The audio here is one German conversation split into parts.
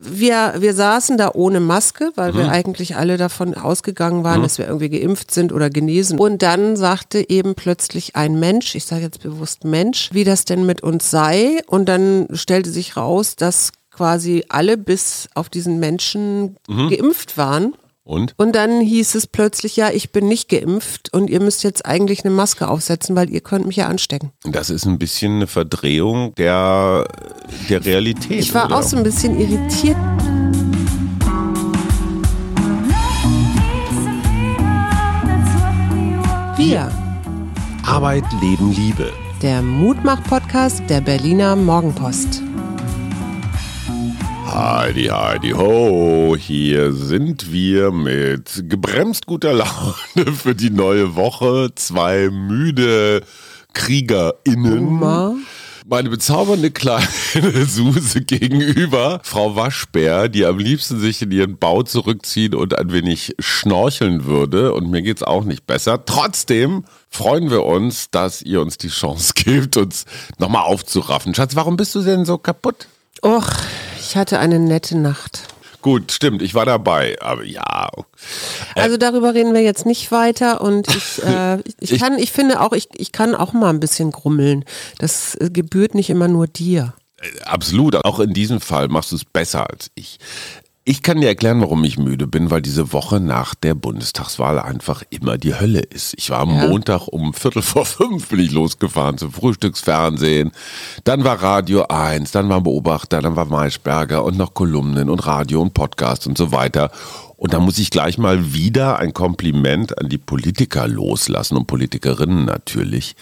Wir, wir saßen da ohne Maske, weil Mhm. wir eigentlich alle davon ausgegangen waren, dass wir irgendwie geimpft sind oder genesen. Und dann sagte eben plötzlich ein Mensch, ich sage jetzt bewusst Mensch, wie das denn mit uns sei. Und dann stellte sich raus, dass quasi alle bis auf diesen Menschen Mhm. geimpft waren. Und? Und dann hieß es plötzlich, ja, ich bin nicht geimpft und ihr müsst jetzt eigentlich eine Maske aufsetzen, weil ihr könnt mich ja anstecken. Das ist ein bisschen eine Verdrehung der, der Realität. Ich war oder? auch so ein bisschen irritiert. Wir, Arbeit, Leben, Liebe. der Mutmach-Podcast der Berliner Morgenpost. Heidi, Heidi, ho, hier sind wir mit gebremst guter Laune für die neue Woche. Zwei müde KriegerInnen. Boomer. Meine bezaubernde kleine Suse gegenüber, Frau Waschbär, die am liebsten sich in ihren Bau zurückziehen und ein wenig schnorcheln würde. Und mir geht's auch nicht besser. Trotzdem freuen wir uns, dass ihr uns die Chance gebt, uns nochmal aufzuraffen. Schatz, warum bist du denn so kaputt? Och, ich hatte eine nette Nacht. Gut, stimmt, ich war dabei, aber ja. Also darüber reden wir jetzt nicht weiter und ich, äh, ich, Ich- kann, ich finde auch, ich, ich kann auch mal ein bisschen grummeln. Das äh, gebührt nicht immer nur dir. Absolut, auch in diesem Fall machst du es besser als ich. Ich kann dir erklären, warum ich müde bin, weil diese Woche nach der Bundestagswahl einfach immer die Hölle ist. Ich war am Ja. Montag um Viertel vor fünf bin ich losgefahren zum Frühstücksfernsehen. Dann war Radio 1, dann war Beobachter, dann war Maischberger und noch Kolumnen und Radio und Podcast und so weiter. Und da muss ich gleich mal wieder ein Kompliment an die Politiker loslassen und Politikerinnen natürlich.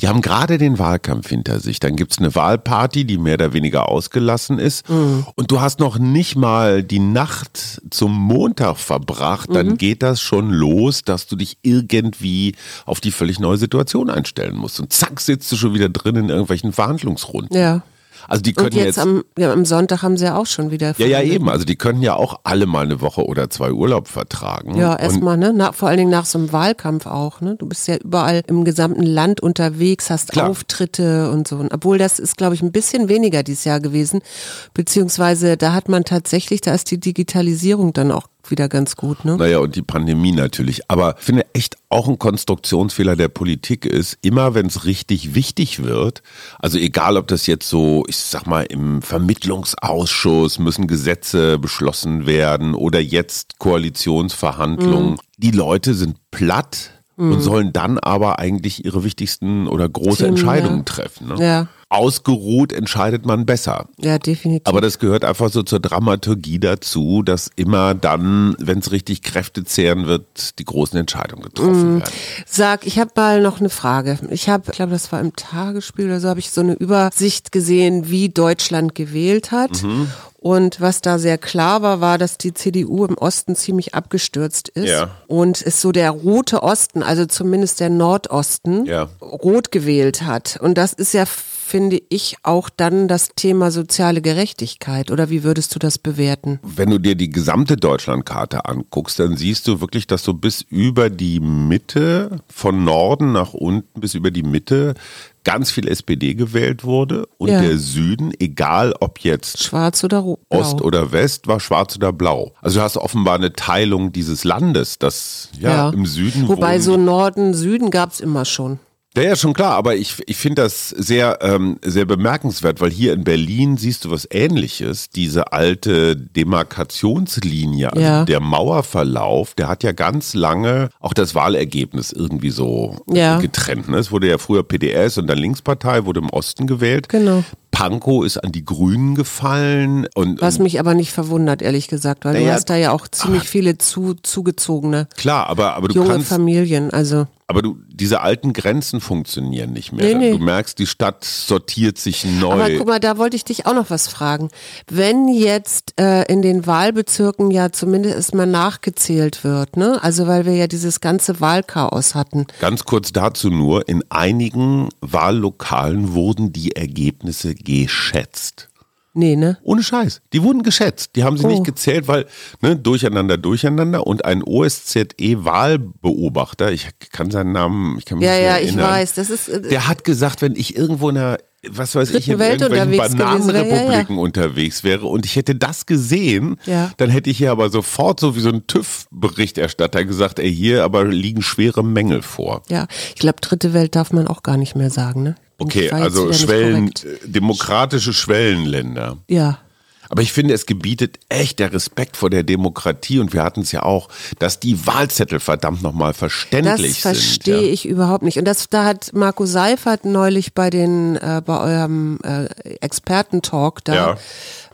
Die haben gerade den Wahlkampf hinter sich. Dann gibt's eine Wahlparty, die mehr oder weniger ausgelassen ist. Und du hast noch nicht mal die Nacht zum Montag verbracht. Dann geht das schon los, dass du dich irgendwie auf die völlig neue Situation einstellen musst. Und zack, sitzt du schon wieder drin in irgendwelchen Verhandlungsrunden. Ja. Also die können Und jetzt, jetzt am, ja, am Sonntag haben sie ja auch schon wieder. ja, ja, eben. Also die können ja auch alle mal eine Woche oder zwei Urlaub vertragen. Ja, erstmal, ne? Na, vor allen Dingen nach so einem Wahlkampf auch, ne? Du bist ja überall im gesamten Land unterwegs, hast Klar. Auftritte und so. Und obwohl das ist, glaube ich, ein bisschen weniger dieses Jahr gewesen. Beziehungsweise da hat man tatsächlich, da ist die Digitalisierung dann auch wieder ganz gut, ne? Naja, und die Pandemie natürlich. Aber ich finde echt auch ein Konstruktionsfehler der Politik ist, immer wenn es richtig wichtig wird, also egal ob das jetzt so, ich sag mal, im Vermittlungsausschuss müssen Gesetze beschlossen werden oder jetzt Koalitionsverhandlungen, die Leute sind platt und sollen dann aber eigentlich ihre wichtigsten oder große Themen, Entscheidungen treffen. Ne? Ja, Ausgeruht entscheidet man besser. ja, definitiv. Aber das gehört einfach so zur Dramaturgie dazu, dass immer dann, wenn es richtig kräftezehrend wird, die großen Entscheidungen getroffen werden. Sag, ich habe mal noch eine Frage. Ich habe, ich glaube, das war im Tagesspiel oder so, habe ich so eine Übersicht gesehen, wie Deutschland gewählt hat. Mhm. Und was da sehr klar war, war, dass die CDU im Osten ziemlich abgestürzt ist. Ja. Und es so der rote Osten, also zumindest der Nordosten, Ja. rot gewählt hat. Und das ist ja, finde ich, auch dann das Thema soziale Gerechtigkeit. Oder wie würdest du das bewerten? Wenn du dir die gesamte Deutschlandkarte anguckst, dann siehst du wirklich, dass so bis über die Mitte, von Norden nach unten bis über die Mitte, ganz viel SPD gewählt wurde. Und Ja. der Süden, egal ob jetzt Schwarz oder rot? Ost oder West, war schwarz oder blau. Also du hast offenbar eine Teilung dieses Landes, das ja, im Süden Wobei so Norden, Süden gab's immer schon. Ja, ja, schon klar, aber ich, ich finde das sehr, ähm, sehr bemerkenswert, weil hier in Berlin siehst du was ähnliches. Diese alte Demarkationslinie, also Ja. der Mauerverlauf, der hat ja ganz lange auch das Wahlergebnis irgendwie so Ja. getrennt. Ne? Es wurde ja früher PDS und dann Linkspartei, wurde im Osten gewählt. Genau. Pankow ist an die Grünen gefallen und, Was mich aber nicht verwundert, ehrlich gesagt, weil du Naja, hast da ja auch ziemlich viele zu, zugezogene klar, aber, aber du junge kannst, Familien. Also aber du, diese alten Grenzen funktionieren nicht mehr. Nee, nee. Du merkst, die Stadt sortiert sich neu. Aber guck mal, da wollte ich dich auch noch was fragen. Wenn jetzt äh, in den Wahlbezirken ja zumindest erstmal nachgezählt wird, ne? Also weil wir ja dieses ganze Wahlchaos hatten. Ganz kurz dazu nur, in einigen Wahllokalen wurden die Ergebnisse geschätzt. Nee, ne? Ohne Scheiß. Die wurden geschätzt. Die haben sie Oh. nicht gezählt, weil, ne, durcheinander, durcheinander. Und ein OSZE-Wahlbeobachter, ich kann seinen Namen, ich kann mich Ja, nicht mehr ja, ich erinnern. weiß. Das ist. äh, Der hat gesagt, wenn ich irgendwo in einer, was weiß ich, in Welt irgendwelchen wäre, ja, Bananenrepubliken unterwegs wäre und ich hätte das gesehen, Ja. dann hätte ich hier aber sofort so wie so ein TÜV-Berichterstatter gesagt, ey, hier aber liegen schwere Mängel vor. Ja, ich glaube, dritte Welt darf man auch gar nicht mehr sagen, ne? Okay, also Schwellen, äh, demokratische Schwellenländer. Ja. Aber ich finde, es gebietet echt der Respekt vor der Demokratie und wir hatten es ja auch, dass die Wahlzettel verdammt nochmal Das verständlich sind. verstehe ja. ich überhaupt nicht. Und das, da hat Marco Seifert neulich bei den, äh, bei eurem äh, Expertentalk da Ja.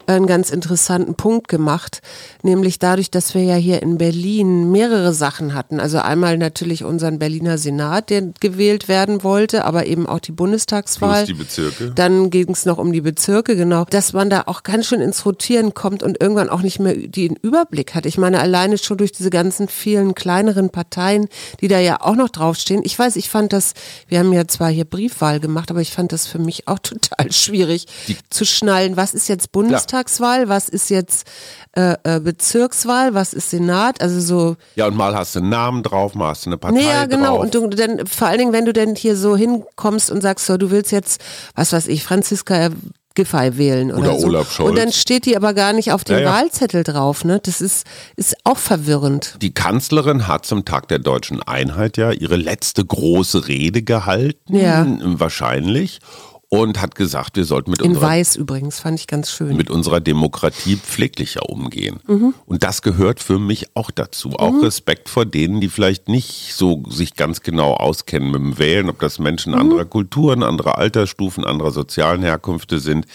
Einen ganz interessanten Punkt gemacht, nämlich dadurch, dass wir ja hier in Berlin mehrere Sachen hatten. Also einmal natürlich unseren Berliner Senat, der gewählt werden wollte, aber eben auch die Bundestagswahl. Plus die Bezirke. Dann ging es noch um die Bezirke, genau. Dass man da auch ganz schön ins Rotieren kommt und irgendwann auch nicht mehr den Überblick hat. Ich meine, alleine schon durch diese ganzen vielen kleineren Parteien, die da ja auch noch draufstehen. Ich weiß, ich fand das, wir haben ja zwar hier Briefwahl gemacht, aber ich fand das für mich auch total schwierig zu schnallen. Was ist jetzt Bundestagswahl? Was ist jetzt äh, äh, Bezirkswahl? Was ist Senat? Also so Ja, und mal hast du einen Namen drauf, mal hast du eine Partei Nee, ja, genau. drauf. Und du dann, vor allen Dingen, wenn du denn hier so hinkommst und sagst, so, du willst jetzt, was weiß ich, Franziska Giffey wählen oder, Oder so. Olaf Scholz. Und dann steht die aber gar nicht auf dem Ja, ja. Wahlzettel drauf, ne? Das ist, ist auch verwirrend. Die Kanzlerin hat zum Tag der deutschen Einheit ja ihre letzte große Rede gehalten, Ja. wahrscheinlich, und hat gesagt, wir sollten mit In unserer Weiß übrigens, fand ich ganz schön. mit unserer Demokratie pfleglicher umgehen. Mhm. Und das gehört für mich auch dazu. Auch Respekt vor denen, die vielleicht nicht so sich ganz genau auskennen mit dem Wählen, ob das Menschen Mhm. anderer Kulturen, anderer Altersstufen, anderer sozialen Herkünfte sind.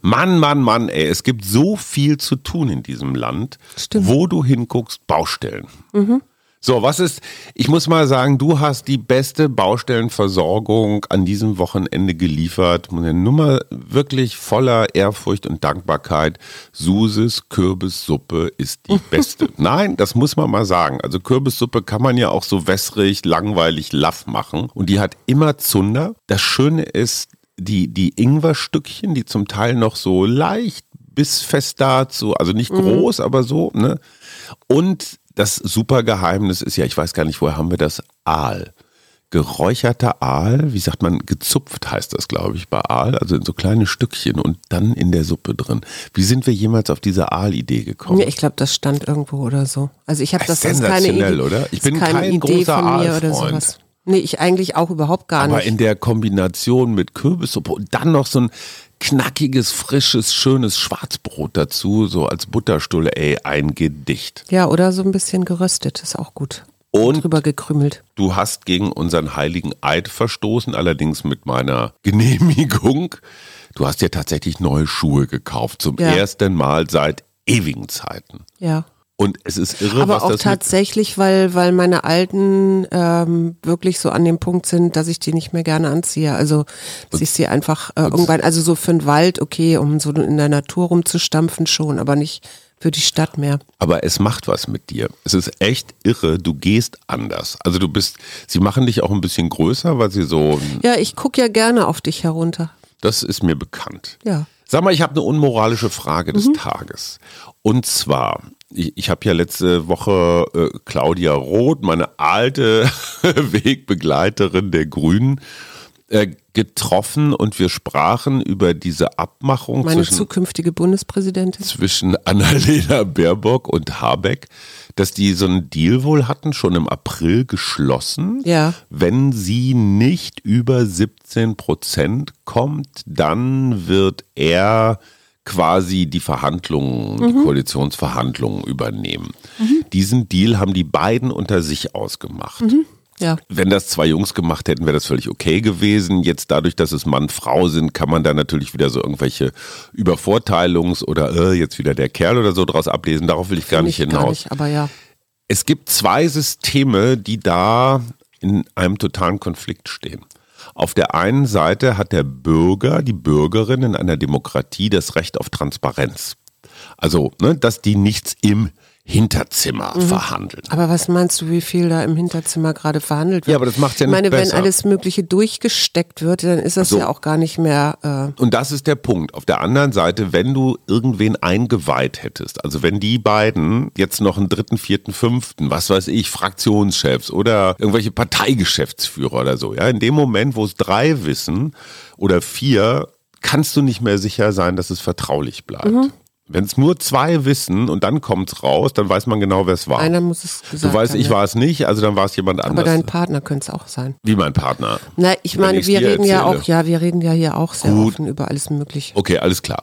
Mann, Mann, Mann, ey, es gibt so viel zu tun in diesem Land. Stimmt. Wo du hinguckst, Baustellen. So, was ist, ich muss mal sagen, du hast die beste Baustellenversorgung an diesem Wochenende geliefert. Eine Nummer wirklich voller Ehrfurcht und Dankbarkeit. Suses Kürbissuppe ist die beste. Nein, das muss man mal sagen. Also Kürbissuppe kann man ja auch so wässrig, langweilig, laff machen. Und die hat immer Zunder. Das Schöne ist, die, die Ingwerstückchen, die zum Teil noch so leicht bissfest dazu, also nicht groß, aber so, ne? Und das super Geheimnis ist ja, ich weiß gar nicht, woher haben wir das? Aal. Geräucherter Aal, wie sagt man, gezupft heißt das, glaube ich, bei Aal, also in so kleine Stückchen und dann in der Suppe drin. Wie sind wir jemals auf diese Aal-Idee gekommen? Ja, ich glaube, das stand irgendwo oder so. Also ich habe das, das ist keine Sensationell, Idee, oder? Ich bin keine kein Idee großer von mir oder Aalfreund. Nee, ich eigentlich auch überhaupt gar Aber nicht. in der Kombination mit Kürbissuppe und dann noch so ein knackiges, frisches, schönes Schwarzbrot dazu, so als Butterstulle, ey, ein Gedicht. ja, oder so ein bisschen geröstet, ist auch gut. Und Drüber gekrümelt. Du hast gegen unseren heiligen Eid verstoßen, allerdings mit meiner Genehmigung. Du hast dir tatsächlich neue Schuhe gekauft, zum Ja. ersten Mal seit ewigen Zeiten. Ja. Und es ist irre, Aber was auch das tatsächlich, weil, weil meine alten ähm, wirklich so an dem Punkt sind, dass ich die nicht mehr gerne anziehe. Also dass ich sie einfach äh, irgendwann, also so für den Wald, okay, um so in der Natur rumzustampfen schon, aber nicht für die Stadt mehr. aber es macht was mit dir. Es ist echt irre, du gehst anders. Also du bist, sie machen dich auch ein bisschen größer, weil sie so, Ja, ich gucke ja gerne auf dich herunter. das ist mir bekannt. Ja. Sag mal, ich habe eine unmoralische Frage des Tages. Und zwar, ich, ich habe ja letzte Woche äh, Claudia Roth, meine alte Wegbegleiterin der Grünen, äh, getroffen und wir sprachen über diese Abmachung Meine zwischen, zukünftige Bundespräsidentin. zwischen Annalena Baerbock und Habeck, dass die so einen Deal wohl hatten, schon im April geschlossen. Ja. Wenn sie nicht über 17 Prozent kommt, dann wird er quasi die Verhandlungen, die Koalitionsverhandlungen übernehmen. Diesen Deal haben die beiden unter sich ausgemacht. Ja. Wenn das zwei Jungs gemacht hätten, wäre das völlig okay gewesen. Jetzt dadurch, dass es Mann, Frau sind, kann man da natürlich wieder so irgendwelche Übervorteilungs- oder äh, jetzt wieder der Kerl oder so draus ablesen. Darauf will ich gar nicht Nicht, hinaus. gar nicht, aber ja. Es gibt zwei Systeme, die da in einem totalen Konflikt stehen. Auf der einen Seite hat der Bürger, die Bürgerin in einer Demokratie das Recht auf Transparenz. Also, ne, dass die nichts im Hinterzimmer mhm. verhandeln. Aber was meinst du, wie viel da im Hinterzimmer gerade verhandelt wird? Ja, aber das macht ja nicht Ich meine, besser. wenn alles Mögliche durchgesteckt wird, dann ist das so. ja auch gar nicht mehr. Äh Und das ist der Punkt. Auf der anderen Seite, wenn du irgendwen eingeweiht hättest, also wenn die beiden jetzt noch einen dritten, vierten, fünften, was weiß ich, Fraktionschefs oder irgendwelche Parteigeschäftsführer oder so, ja, in dem Moment, wo es drei wissen oder vier, kannst du nicht mehr sicher sein, dass es vertraulich bleibt. Mhm. Wenn es nur zwei wissen und dann kommt es raus, dann weiß man genau, wer es war. Einer muss es gesagt Du weißt, haben, ich ja. war es nicht, also dann war es jemand anders. Aber dein Partner könnte es auch sein. Wie mein Partner? Na, ich meine, wir reden erzähle. ja auch, ja, wir reden ja hier auch sehr Gut. offen über alles Mögliche. Okay, alles klar.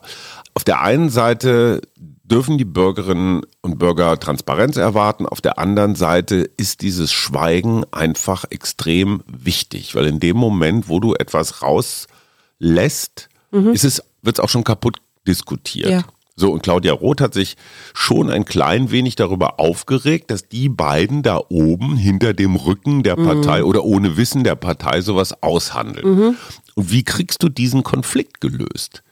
Auf der einen Seite dürfen die Bürgerinnen und Bürger Transparenz erwarten. Auf der anderen Seite ist dieses Schweigen einfach extrem wichtig, weil in dem Moment, wo du etwas rauslässt, mhm. ist es, wird es auch schon kaputt diskutiert. Ja. So, und Claudia Roth hat sich schon ein klein wenig darüber aufgeregt, dass die beiden da oben hinter dem Rücken der Partei mhm. oder ohne Wissen der Partei sowas aushandeln. Mhm. Und wie kriegst du diesen Konflikt gelöst?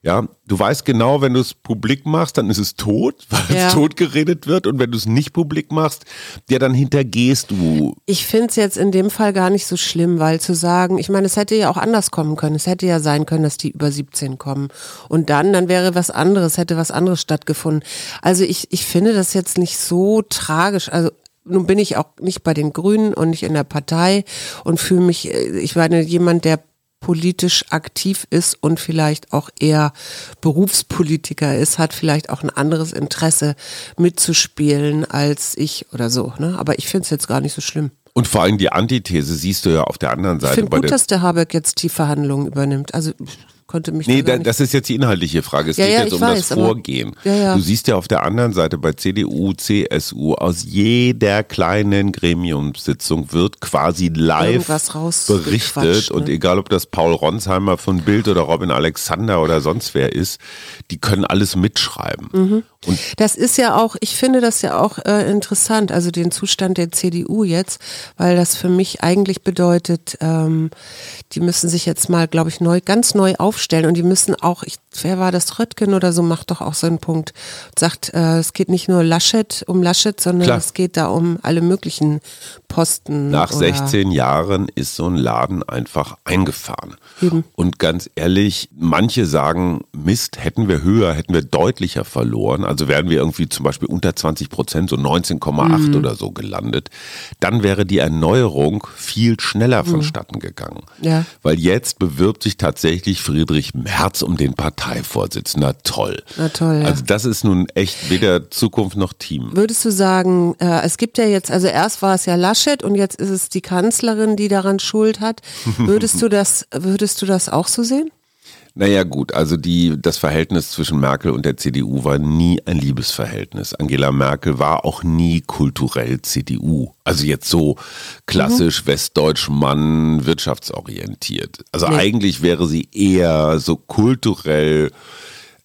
Ja, du weißt genau, wenn du es publik machst, dann ist es tot, weil ja. es tot geredet wird. Und wenn du es nicht publik machst, ja, dann hintergehst du. Ich finde es jetzt in dem Fall gar nicht so schlimm, weil zu sagen, ich meine, es hätte ja auch anders kommen können. Es hätte ja sein können, dass die über 17 kommen. Und dann, dann wäre was anderes, hätte was anderes stattgefunden. Also ich, ich finde das jetzt nicht so tragisch. Also nun bin ich auch nicht bei den Grünen und nicht in der Partei und fühle mich, äh, ich meine, jemand, der politisch aktiv ist und vielleicht auch eher Berufspolitiker ist, hat vielleicht auch ein anderes Interesse mitzuspielen als ich oder so. Ne? Aber ich finde es jetzt gar nicht so schlimm. Und vor allem die Antithese siehst du ja auf der anderen Seite. Ich finde gut, dass der Habeck jetzt die Verhandlungen übernimmt. Also konnte mich Nee, da, das ist jetzt die inhaltliche Frage. Es ja, geht ja, jetzt um weiß, das Vorgehen. Ja, du siehst ja auf der anderen Seite bei CDU, CSU aus jeder kleinen Gremiumssitzung wird quasi live berichtet ne? und egal ob das Paul Ronsheimer von Bild oder Robin Alexander oder sonst wer ist, die können alles mitschreiben. Mhm. Und das ist ja auch, ich finde das ja auch äh, interessant, also den Zustand der CDU jetzt, weil das für mich eigentlich bedeutet, ähm, die müssen sich jetzt mal, glaube ich, neu, ganz neu aufstellen und die müssen auch, ich, wer war das, Röttgen oder so, macht doch auch so einen Punkt, sagt, äh, es geht nicht nur Laschet um Laschet, sondern Klar. es geht da um alle möglichen Posten. Nach 16 Jahren ist so ein Laden einfach eingefahren. Eben. Und ganz ehrlich, manche sagen, Mist, hätten wir höher, hätten wir deutlicher verloren also wären wir irgendwie zum Beispiel unter 20 Prozent, so 19,8 mhm. oder so gelandet, dann wäre die Erneuerung viel schneller mhm. vonstatten gegangen. Ja. Weil jetzt bewirbt sich tatsächlich Friedrich Merz um den Parteivorsitz. Na toll. Na toll. Ja. Also das ist nun echt weder Zukunft noch Team. Würdest du sagen, äh, es gibt ja jetzt, also erst war es ja Laschet und jetzt ist es die Kanzlerin, die daran Schuld hat. Würdest du das, würdest du das auch so sehen? Naja gut, also die, das Verhältnis zwischen Merkel und der CDU war nie ein Liebesverhältnis. Angela Merkel war auch nie kulturell CDU. Also jetzt so klassisch mhm. westdeutsch Mann, wirtschaftsorientiert. Also nee. eigentlich wäre sie eher so kulturell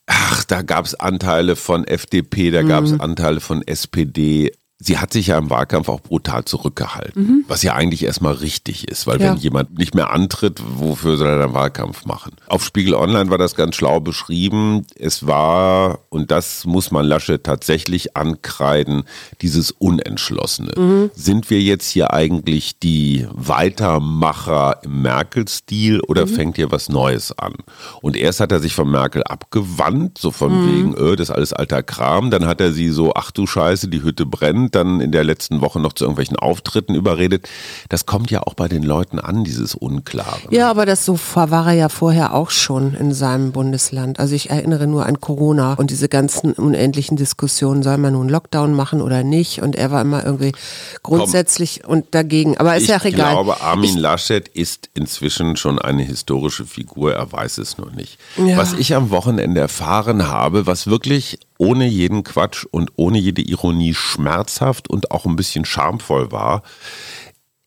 Ach, da gab es Anteile von FDP, da gab es mhm. Anteile von SPD sie hat sich ja im Wahlkampf auch brutal zurückgehalten, mhm. was ja eigentlich erstmal richtig ist, weil ja. wenn jemand nicht mehr antritt, wofür soll er dann Wahlkampf machen? Auf Spiegel Online war das ganz schlau beschrieben. Es war, und das muss man Lasche tatsächlich ankreiden, dieses Unentschlossene. Mhm. Sind wir jetzt hier eigentlich die Weitermacher im Merkel-Stil oder mhm. fängt hier was Neues an? Und erst hat er sich von Merkel abgewandt, so von mhm. wegen, öh, das ist alles alter Kram. Dann hat er sie so, ach du Scheiße, die Hütte brennt dann in der letzten Woche noch zu irgendwelchen Auftritten überredet. Das kommt ja auch bei den Leuten an, dieses Unklare. Ja, aber das so war er ja vorher auch schon in seinem Bundesland. Also ich erinnere nur an Corona und diese ganzen unendlichen Diskussionen, soll man nun Lockdown machen oder nicht? Und er war immer irgendwie grundsätzlich Komm, und dagegen. Aber ist ja auch egal. Ich glaube, Armin ich, Laschet ist inzwischen schon eine historische Figur. Er weiß es nur nicht. Ja. Was ich am Wochenende erfahren habe, was wirklich ohne jeden Quatsch und ohne jede Ironie schmerzhaft und auch ein bisschen schamvoll war.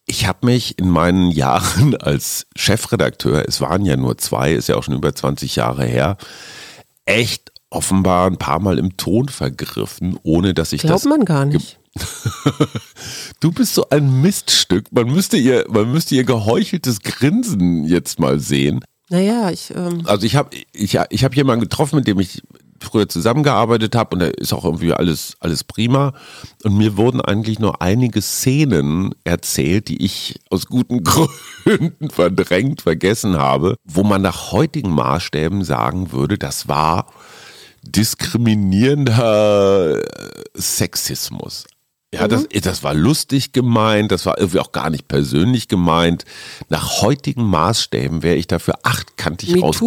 Ich habe mich in meinen Jahren als Chefredakteur, es waren ja nur zwei, ist ja auch schon über 20 Jahre her, echt offenbar ein paar Mal im Ton vergriffen, ohne dass ich Glaubt das. Glaubt man gar nicht. du bist so ein Miststück. Man müsste ihr, man müsste ihr geheucheltes Grinsen jetzt mal sehen. Naja, ich. Ähm also ich habe ich, ich hab jemanden getroffen, mit dem ich früher zusammengearbeitet habe und da ist auch irgendwie alles, alles prima. Und mir wurden eigentlich nur einige Szenen erzählt, die ich aus guten Gründen verdrängt, vergessen habe, wo man nach heutigen Maßstäben sagen würde, das war diskriminierender Sexismus. Ja, das, mhm. das war lustig gemeint, das war irgendwie auch gar nicht persönlich gemeint. Nach heutigen Maßstäben wäre ich dafür achtkantig raus.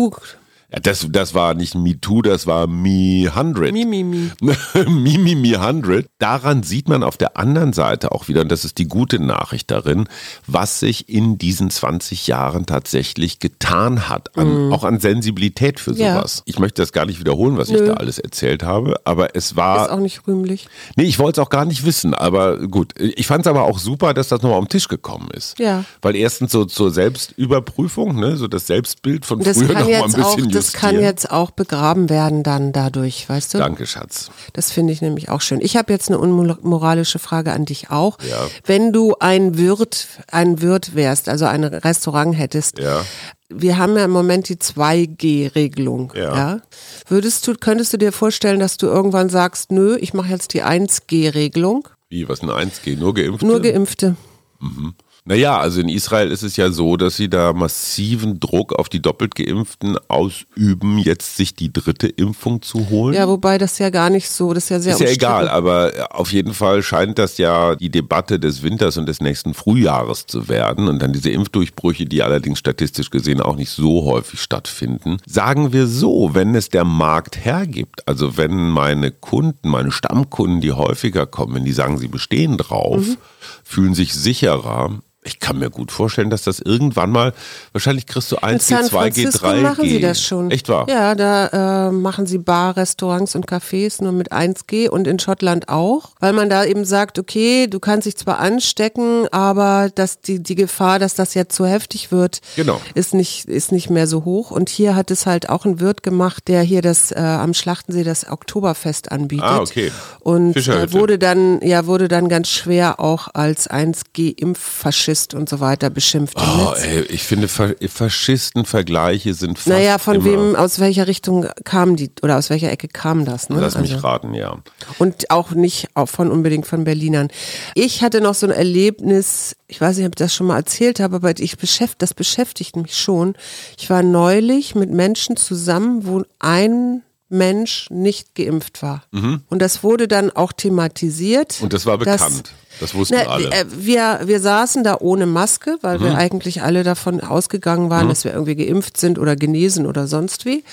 Ja, das, das war nicht MeToo, das war Me 100. Me, me, me. me, me, me 100. Daran sieht man auf der anderen Seite auch wieder, und das ist die gute Nachricht darin, was sich in diesen 20 Jahren tatsächlich getan hat, an, mm. auch an Sensibilität für sowas. Ja. Ich möchte das gar nicht wiederholen, was Nö. ich da alles erzählt habe, aber es war. Ist auch nicht rühmlich. Nee, ich wollte es auch gar nicht wissen, aber gut. Ich fand es aber auch super, dass das nochmal auf den Tisch gekommen ist. Ja. Weil erstens so zur Selbstüberprüfung, ne, so das Selbstbild von das früher nochmal ein bisschen das kann jetzt auch begraben werden dann dadurch, weißt du? Danke, Schatz. Das finde ich nämlich auch schön. Ich habe jetzt eine unmoralische Frage an dich auch. Ja. Wenn du ein Wirt, ein Wirt wärst, also ein Restaurant hättest, ja. wir haben ja im Moment die 2G-Regelung. Ja. ja. Würdest du, könntest du dir vorstellen, dass du irgendwann sagst, nö, ich mache jetzt die 1G-Regelung? Wie, was ist eine 1G? Nur Geimpfte? Nur Geimpfte. Mhm. Naja, also in Israel ist es ja so, dass sie da massiven Druck auf die doppelt Geimpften ausüben, jetzt sich die dritte Impfung zu holen. Ja, wobei das ja gar nicht so, das ist ja sehr Ist ja egal, aber auf jeden Fall scheint das ja die Debatte des Winters und des nächsten Frühjahres zu werden und dann diese Impfdurchbrüche, die allerdings statistisch gesehen auch nicht so häufig stattfinden. Sagen wir so, wenn es der Markt hergibt, also wenn meine Kunden, meine Stammkunden, die häufiger kommen, die sagen, sie bestehen drauf, mhm. fühlen sich sicherer, ich kann mir gut vorstellen, dass das irgendwann mal, wahrscheinlich kriegst du 1, G, 2, G, 3 machen G. sie das schon. Echt wahr? Ja, da äh, machen sie Bar, Restaurants und Cafés nur mit 1G und in Schottland auch, weil man da eben sagt, okay, du kannst dich zwar anstecken, aber dass die, die Gefahr, dass das jetzt zu heftig wird, genau. ist, nicht, ist nicht mehr so hoch. Und hier hat es halt auch ein Wirt gemacht, der hier das äh, am Schlachtensee das Oktoberfest anbietet. Ah, okay. Und äh, wurde dann, ja, wurde dann ganz schwer auch als 1G-Impffaschist Faschist und so weiter beschimpft. Oh, ey, ich finde Faschistenvergleiche sind fast Naja, von wem, aus welcher Richtung kamen die oder aus welcher Ecke kam das? Ne? Lass mich also. raten, ja. Und auch nicht auch von unbedingt von Berlinern. Ich hatte noch so ein Erlebnis, ich weiß nicht, ob ich das schon mal erzählt habe, aber ich beschäft, das beschäftigt mich schon. Ich war neulich mit Menschen zusammen, wo ein Mensch nicht geimpft war. Mhm. Und das wurde dann auch thematisiert. Und das war bekannt. Das wussten Na, alle. Äh, wir, wir saßen da ohne Maske, weil mhm. wir eigentlich alle davon ausgegangen waren, mhm. dass wir irgendwie geimpft sind oder genesen oder sonst wie.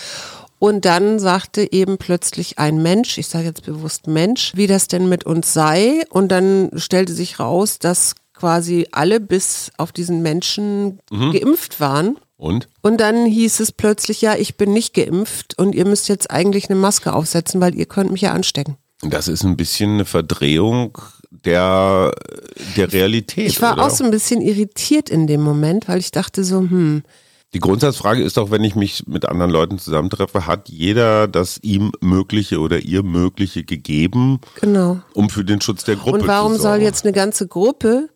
Und dann sagte eben plötzlich ein Mensch, ich sage jetzt bewusst Mensch, wie das denn mit uns sei. Und dann stellte sich raus, dass quasi alle bis auf diesen Menschen mhm. geimpft waren. Und? Und dann hieß es plötzlich, ja, ich bin nicht geimpft und ihr müsst jetzt eigentlich eine Maske aufsetzen, weil ihr könnt mich ja anstecken. Das ist ein bisschen eine Verdrehung der, der Realität. Ich war oder? auch so ein bisschen irritiert in dem Moment, weil ich dachte so, hm. Die Grundsatzfrage ist doch, wenn ich mich mit anderen Leuten zusammentreffe, hat jeder das ihm Mögliche oder ihr Mögliche gegeben, genau. um für den Schutz der Gruppe zu Und warum soll jetzt eine ganze Gruppe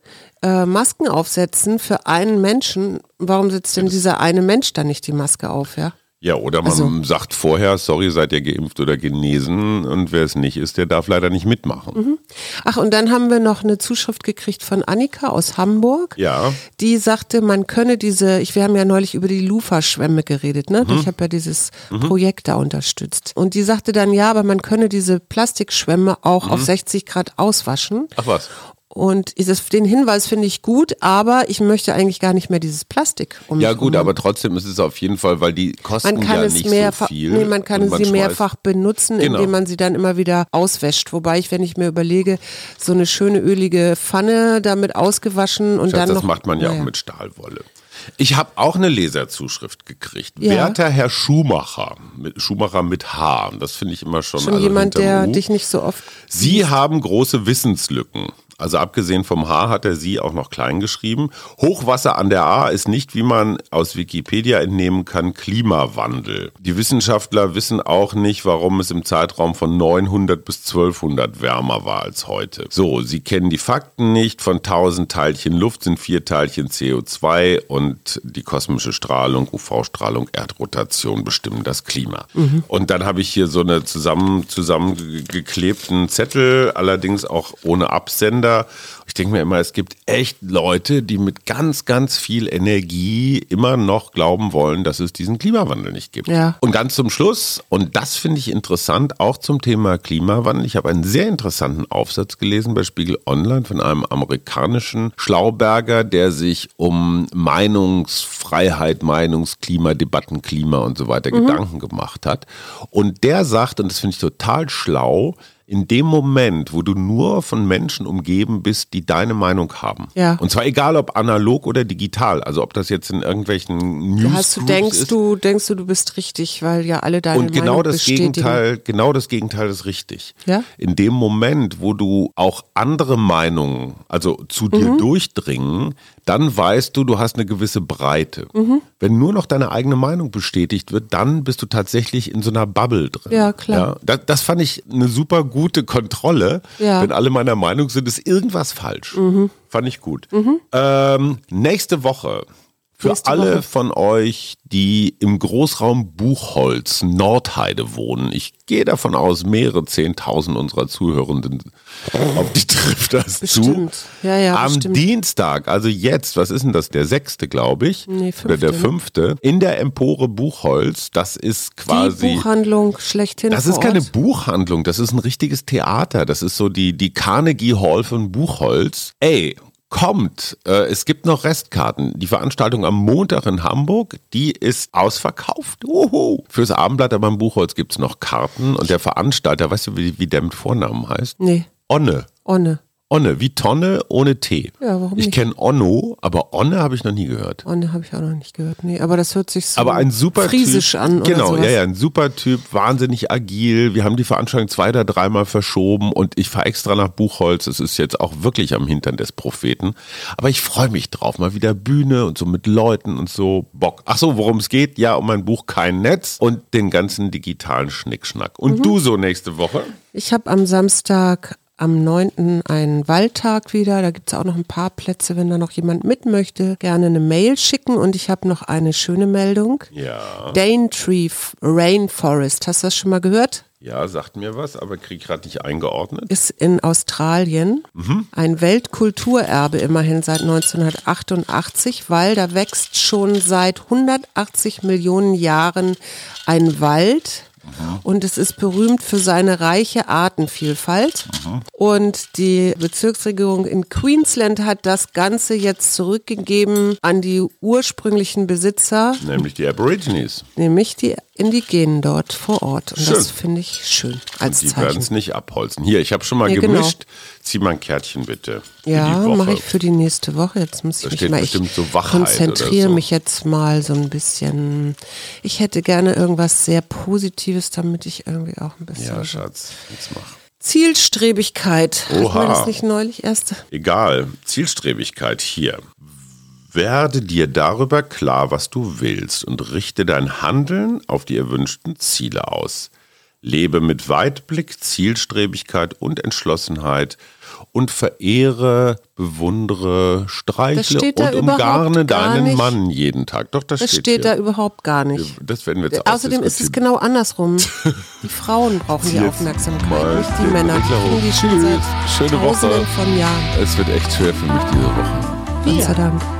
äh, Masken aufsetzen für einen Menschen? Warum setzt denn dieser eine Mensch dann nicht die Maske auf, ja? Ja, oder man also. sagt vorher, sorry, seid ihr geimpft oder genesen und wer es nicht ist, der darf leider nicht mitmachen. Mhm. Ach, und dann haben wir noch eine Zuschrift gekriegt von Annika aus Hamburg. Ja. Die sagte, man könne diese, ich, wir haben ja neulich über die Lufa-Schwämme geredet, ne? Mhm. Ich habe ja dieses mhm. Projekt da unterstützt. Und die sagte dann, ja, aber man könne diese Plastikschwämme auch auf 60 mhm. Grad auswaschen. Ach was. Und dieses, den Hinweis finde ich gut, aber ich möchte eigentlich gar nicht mehr dieses Plastik um Ja gut, aber trotzdem ist es auf jeden Fall, weil die kosten man kann ja nicht so viel. Nee, man kann man sie mehrfach benutzen, genau. indem man sie dann immer wieder auswäscht. Wobei ich, wenn ich mir überlege, so eine schöne ölige Pfanne damit ausgewaschen und Schatz, dann das noch, macht man ja naja. auch mit Stahlwolle. Ich habe auch eine Leserzuschrift gekriegt. Ja. Werter Herr Schumacher, mit, Schumacher mit H. Das finde ich immer schon. Schon also jemand, der dich nicht so oft. Sie haben große Wissenslücken. Also abgesehen vom H hat er sie auch noch klein geschrieben. Hochwasser an der A ist nicht, wie man aus Wikipedia entnehmen kann, Klimawandel. Die Wissenschaftler wissen auch nicht, warum es im Zeitraum von 900 bis 1200 wärmer war als heute. So, sie kennen die Fakten nicht. Von 1000 Teilchen Luft sind vier Teilchen CO2 und die kosmische Strahlung, UV-Strahlung, Erdrotation bestimmen das Klima. Mhm. Und dann habe ich hier so eine zusammen, zusammengeklebten Zettel, allerdings auch ohne Absender. Ich denke mir immer, es gibt echt Leute, die mit ganz, ganz viel Energie immer noch glauben wollen, dass es diesen Klimawandel nicht gibt. Ja. Und ganz zum Schluss, und das finde ich interessant, auch zum Thema Klimawandel. Ich habe einen sehr interessanten Aufsatz gelesen bei Spiegel Online von einem amerikanischen Schlauberger, der sich um Meinungsfreiheit, Meinungsklima, Debatten, Klima und so weiter mhm. Gedanken gemacht hat. Und der sagt, und das finde ich total schlau, in dem Moment, wo du nur von Menschen umgeben bist, die deine Meinung haben. Ja. Und zwar egal ob analog oder digital, also ob das jetzt in irgendwelchen News hast du denkst ist. du denkst du du bist richtig, weil ja alle deine und genau Meinung das bestätigen. Gegenteil, genau das Gegenteil ist richtig. Ja? In dem Moment, wo du auch andere Meinungen, also zu dir Mhm. durchdringen, dann weißt du, du hast eine gewisse Breite. Mhm. Wenn nur noch deine eigene Meinung bestätigt wird, dann bist du tatsächlich in so einer Bubble drin. Ja, klar. das, das fand ich eine super gute Kontrolle. Ja. Mhm. Wenn alle meiner Meinung sind, ist irgendwas falsch. Fand ich gut. Ähm, nächste Woche. Für alle Woche. von euch, die im Großraum Buchholz, Nordheide wohnen, ich gehe davon aus, mehrere Zehntausend unserer Zuhörenden auf die trifft das Bestimmt. zu. Ja, ja, Am bestimmt. Dienstag, also jetzt, was ist denn das, der sechste, glaube ich, Nee, oder der fünfte, fünfte, in der Empore Buchholz, das ist quasi... die Buchhandlung schlechthin Das ist keine Ort. Buchhandlung, das ist ein richtiges Theater. Das ist so die, die Carnegie Hall von Buchholz. Ey, kommt, äh, es gibt noch Restkarten. Die Veranstaltung am Montag in Hamburg, die ist ausverkauft. Uhu. Fürs Abendblatt aber im Buchholz gibt's noch Karten und der Veranstalter, weißt du, wie, wie der mit Vornamen heißt? Nee, Onne. Onne. Onne, wie Tonne ohne T. Ja, warum ich nicht? kenne Onno, aber Onne habe ich noch nie gehört. Onne habe ich auch noch nicht gehört. Nee, aber das hört sich so Aber ein super friesisch typ, an Genau, ja, ja, ein super Typ, wahnsinnig agil. Wir haben die Veranstaltung zwei oder dreimal verschoben und ich fahre extra nach Buchholz. Es ist jetzt auch wirklich am Hintern des Propheten. Aber ich freue mich drauf. Mal wieder Bühne und so mit Leuten und so Bock. Ach so, worum es geht? Ja, um mein Buch Kein Netz und den ganzen digitalen Schnickschnack. Und Mhm. du so nächste Woche? Ich habe am Samstag, am 9. einen Waldtag wieder. Da gibt es auch noch ein paar Plätze, wenn da noch jemand mit möchte. Gerne eine Mail schicken. Und ich habe noch eine schöne Meldung. Ja. Daintree Rainforest. Hast du das schon mal gehört? Ja, sagt mir was, aber krieg gerade nicht eingeordnet. Ist in Australien ein Weltkulturerbe immerhin seit 1988, weil da wächst schon seit 180 Millionen Jahren ein Wald. Und es ist berühmt für seine reiche Artenvielfalt. Und die Bezirksregierung in Queensland hat das Ganze jetzt zurückgegeben an die ursprünglichen Besitzer, Nämlich die Aborigines. nämlich die Indigenen dort vor Ort. Und Schön. das finde ich schön als Die werden es nicht abholzen. Hier, ich habe schon mal Nee, genau. gemischt. Zieh mal ein Kärtchen bitte. Ja, mache ich für die nächste Woche. Jetzt muss ich Da mich mal. Ich so konzentriere so. mich jetzt mal so ein bisschen. Ich hätte gerne irgendwas sehr Positives, damit ich irgendwie auch ein bisschen. Ja, Schatz, jetzt mach. Zielstrebigkeit. Oha. man das nicht neulich erst? Egal, Zielstrebigkeit hier. Werde dir darüber klar, was du willst und richte dein Handeln auf die erwünschten Ziele aus. Lebe mit Weitblick, Zielstrebigkeit und Entschlossenheit und verehre, bewundere, streichle und umgarne deinen nicht. Mann jeden Tag. Doch, das, Das steht, steht da überhaupt gar nicht. Das werden wir jetzt Außerdem ist es genau andersrum. Die Frauen brauchen die Aufmerksamkeit, nicht die Männer. Die die Tschüss. Schöne Woche. Von Jahren. Es wird echt schwer für mich diese Woche. Gott sei Dank.